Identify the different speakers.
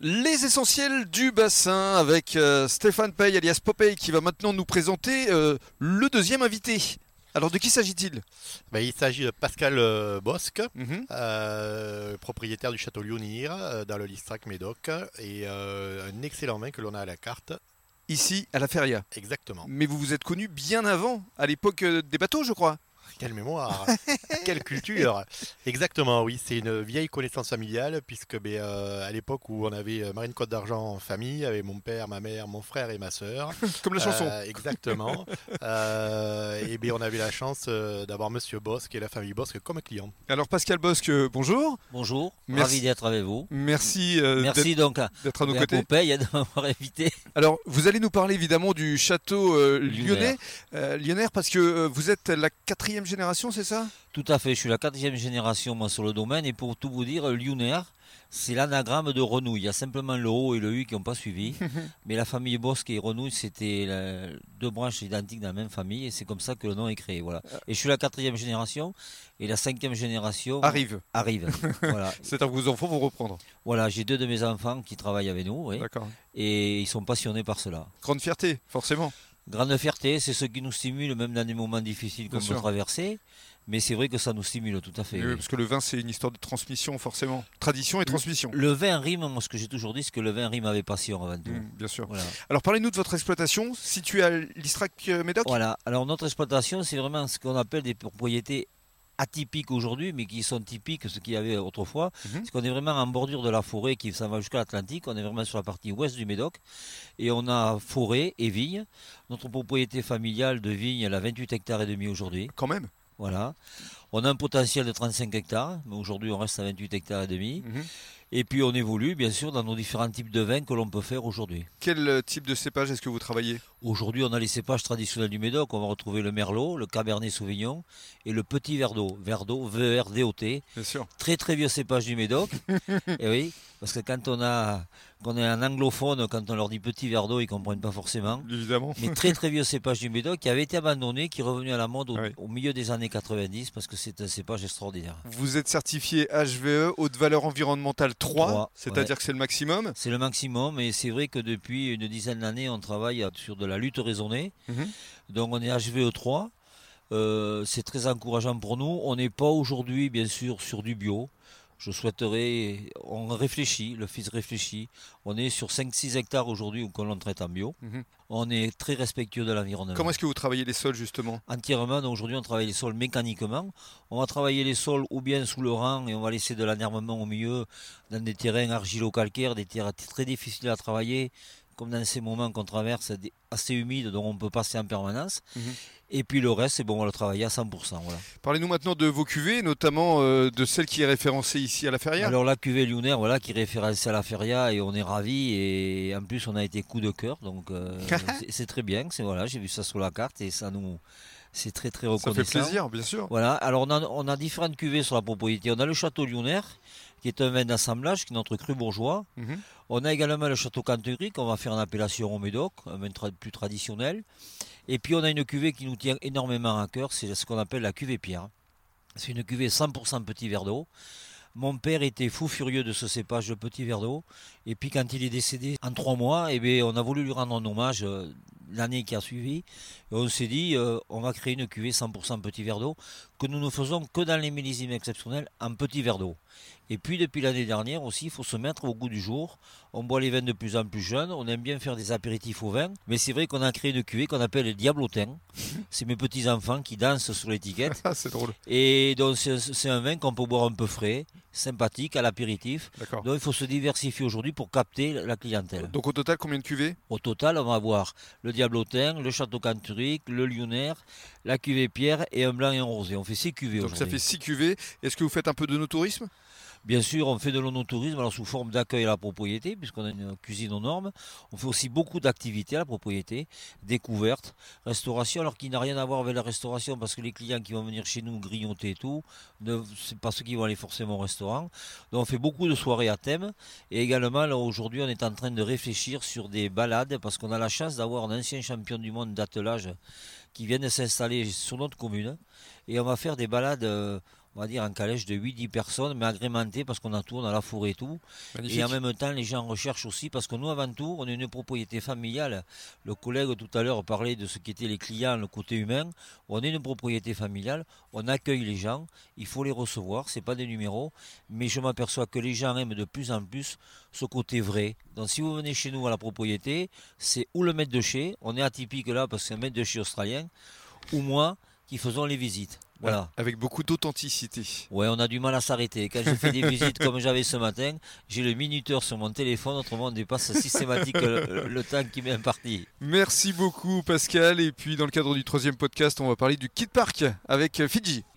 Speaker 1: Les essentiels du bassin avec euh, Stéphane Pey alias Popeye qui va maintenant nous présenter euh, le deuxième invité. Alors de qui s'agit-il?
Speaker 2: Ben, il s'agit de Pascal euh, Bosque,
Speaker 1: Mhm.
Speaker 2: propriétaire du château Lyonir dans le Listrac Médoc et un excellent vin que l'on a à la carte.
Speaker 1: Ici à la Feria.
Speaker 2: Exactement.
Speaker 1: Mais vous vous êtes connu bien avant, à l'époque des bateaux je crois.
Speaker 2: Quelle mémoire, quelle culture. Exactement, oui, c'est une vieille connaissance familiale puisque ben, euh, à l'époque où on avait euh, Marine Côte d'Argent en famille, avec mon père, ma mère, mon frère et ma sœur.
Speaker 1: Comme la chanson.
Speaker 2: Euh, exactement. Euh, et bien on avait la chance euh, d'avoir Monsieur Bosque et la famille Bosque comme clients.
Speaker 1: Alors Pascal Bosque, bonjour.
Speaker 3: Bonjour,
Speaker 1: Merci.
Speaker 3: ravi d'être avec vous.
Speaker 1: Merci, euh, d'être-
Speaker 3: Merci donc à,
Speaker 1: d'être à nos
Speaker 3: à
Speaker 1: côtés.
Speaker 3: Popeye de m'avoir invité.
Speaker 1: Alors, vous allez nous parler évidemment du château euh, lyonnais,
Speaker 3: Lyonnaire.
Speaker 1: euh, lyonnaire, parce que euh, vous êtes la quatrième génération, c'est ça?
Speaker 3: Tout à fait, je suis la quatrième génération moi sur le domaine et pour tout vous dire, Lyonnaire, c'est l'anagramme de Renouille. Il y a simplement le O et le U qui n'ont pas suivi. Mais la famille Bosque et Renouille, c'était deux branches identiques dans la même famille et c'est comme ça que le nom est créé. Voilà. Et je suis la quatrième génération et la cinquième génération
Speaker 1: Arrive.
Speaker 3: arrive. voilà.
Speaker 1: C'est-à-dire que vos enfants vont reprendre.
Speaker 3: voilà, j'ai deux de mes enfants qui travaillent avec nous oui,
Speaker 1: D'accord.
Speaker 3: et ils sont passionnés par cela.
Speaker 1: Grande fierté, forcément.
Speaker 3: Grande fierté, c'est ce qui nous stimule, même dans des moments difficiles
Speaker 1: sûr.
Speaker 3: peut traverser. Mais c'est vrai que ça nous stimule tout à fait. Oui.
Speaker 1: Parce que le vin, c'est une histoire de transmission, forcément. Tradition et transmission.
Speaker 3: Le vin rime, moi ce que j'ai toujours dit, c'est que le vin rime avec passion avant tout.
Speaker 1: Mm, bien sûr.
Speaker 3: Voilà.
Speaker 1: Alors, parlez-nous de votre exploitation située à l'Istrac Médoc.
Speaker 3: voilà. Alors notre exploitation, c'est vraiment ce qu'on appelle des propriétés atypiques aujourd'hui, mais qui sont typiques, ce qu'il y avait autrefois.
Speaker 1: Mhm.
Speaker 3: C'est qu'on est vraiment en bordure de la forêt qui s'en va jusqu'à l'Atlantique. On est vraiment sur la partie ouest du Médoc. Et on a forêt et vigne. Notre propriété familiale de vigne, elle a 28 hectares et demi aujourd'hui.
Speaker 1: Quand même.
Speaker 3: Voilà. On a un potentiel de 35 hectares, mais aujourd'hui on reste à 28 hectares et demi.
Speaker 1: Mhm.
Speaker 3: Et puis on évolue bien sûr dans nos différents types de vins que l'on peut faire aujourd'hui.
Speaker 1: Quel euh, type de cépage est-ce que vous travaillez?
Speaker 3: Aujourd'hui on a les cépages traditionnels du Médoc, on va retrouver le Merlot, le Cabernet Sauvignon et le Petit Verdot, Verdot, V-E-R-D-O-T.
Speaker 1: Bien sûr.
Speaker 3: Très très vieux cépage du Médoc. et oui, parce que quand on a qu'on est un anglophone, quand on leur dit Petit Verdot, ils comprennent pas forcément.
Speaker 1: Évidemment.
Speaker 3: Mais très très vieux cépage du Médoc qui avait été abandonné, qui est revenu à la mode au,
Speaker 1: Ah oui.
Speaker 3: au milieu des années 90 parce que c'est un cépage extraordinaire.
Speaker 1: Vous êtes certifié HVE, haute valeur environnementale 3,
Speaker 3: Trois,
Speaker 1: c'est-à-dire
Speaker 3: ouais.
Speaker 1: que c'est le maximum.
Speaker 3: C'est le maximum et c'est vrai que depuis une dizaine d'années, on travaille sur de la lutte raisonnée.
Speaker 1: Mhm.
Speaker 3: Donc on est HVE3. Euh, c'est très encourageant pour nous. On n'est pas aujourd'hui, bien sûr, sur du bio. Je souhaiterais, on réfléchit, le fils réfléchit. On est sur 5-6 hectares aujourd'hui où l'on traite en bio.
Speaker 1: Mhm.
Speaker 3: On est très respectueux de l'environnement.
Speaker 1: Comment est-ce que vous travaillez les sols, justement?
Speaker 3: Entièrement, aujourd'hui on travaille les sols mécaniquement. On va travailler les sols ou bien sous le rang et on va laisser de l'anervement au milieu dans des terrains argilo-calcaires, des terrains très difficiles à travailler, comme dans ces moments qu'on traverse, assez humides dont on peut passer en permanence.
Speaker 1: Mhm.
Speaker 3: Et puis le reste, c'est bon, on va le travailler à 100%. Voilà.
Speaker 1: Parlez-nous maintenant de vos cuvées, notamment euh, de celle qui est référencée ici à la Ferrière.
Speaker 3: Alors la cuvée lunaire, voilà, qui référence à la feria et on est ravis et en plus on a été coup de cœur, donc euh, c'est- très bien. C'est voilà, j'ai vu ça sur la carte et ça nous, c'est très très
Speaker 1: Ça
Speaker 3: reconnaissant.
Speaker 1: fait plaisir, bien sûr.
Speaker 3: Voilà, alors on a, on a différentes cuvées sur la propriété. On a le château lyonnaire, qui est un vin d'assemblage, qui est notre cru bourgeois.
Speaker 1: Mhm.
Speaker 3: On a également le château Cantegry, qu'on va faire en appellation au Médoc, un vin tra- plus traditionnel. Et puis on a une cuvée qui nous tient énormément à cœur, c'est ce qu'on appelle la cuvée Pierre. C'est une cuvée 100% petit verre d'eau. Mon père était fou furieux de ce cépage de petit verre d'eau. Et puis quand il est décédé en trois mois, eh bien, on a voulu lui rendre un hommage euh, l'année qui a suivi. Et on s'est dit, euh, on va créer une cuvée 100% petit verre d'eau que nous ne faisons que dans les millésimes exceptionnels en petit verre d'eau. Et puis depuis l'année dernière aussi, il faut se mettre au goût du jour. On boit les vins de plus en plus jeunes, on aime bien faire des apéritifs au vin, mais c'est vrai qu'on a créé une cuvée qu'on appelle le diablotin. C'est mes petits-enfants qui dansent sur l'étiquette.
Speaker 1: Ah, c'est drôle.
Speaker 3: Et donc c'est un vin qu'on peut boire un peu frais, sympathique, à l'apéritif. Donc il faut se diversifier aujourd'hui pour capter la clientèle.
Speaker 1: Donc au total, combien de cuvées?
Speaker 3: Au total, on va avoir le Diablotin, le Château Canturic, le Lyonnaire, la cuvée Pierre et un blanc et un rosé. On fait six cuvées
Speaker 1: Donc ça
Speaker 3: aujourd'hui.
Speaker 1: fait 6 cuvées. Est-ce que vous faites un peu de no-tourisme?
Speaker 3: Bien sûr, on fait de l'onotourisme sous forme d'accueil à la propriété, puisqu'on a une cuisine aux normes. On fait aussi beaucoup d'activités à la propriété, découvertes, restauration, alors qu'il n'a rien à voir avec la restauration, parce que les clients qui vont venir chez nous grignoter et tout, ne c'est pas ceux qui vont aller forcément au restaurant. Donc on fait beaucoup de soirées à thème, et également aujourd'hui on est en train de réfléchir sur des balades, parce qu'on a la chance d'avoir un ancien champion du monde d'attelage qui vient de s'installer sur notre commune, et on va faire des balades. On va dire, en calèche de 8-10 personnes, mais agrémenté parce qu'on a tout, on a la forêt et tout.
Speaker 1: Magnifique.
Speaker 3: Et en même temps, les gens recherchent aussi, parce que nous, avant tout, on est une propriété familiale. Le collègue tout à l'heure parlait de ce qu'étaient les clients, le côté humain. On est une propriété familiale, on accueille les gens, il faut les recevoir, c'est pas des numéros, mais je m'aperçois que les gens aiment de plus en plus ce côté vrai. Donc si vous venez chez nous à la propriété, c'est ou le maître de chez, on est atypique là parce que c'est un maître de chez australien, ou moi qui faisons les visites. Voilà.
Speaker 1: Avec beaucoup d'authenticité.
Speaker 3: Ouais, on a du mal à s'arrêter. Quand je fais des visites comme j'avais ce matin, j'ai le minuteur sur mon téléphone, autrement on dépasse systématiquement le, le temps qui m'est imparti.
Speaker 1: Merci beaucoup Pascal. Et puis dans le cadre du troisième podcast, on va parler du Kid Park avec Fidji.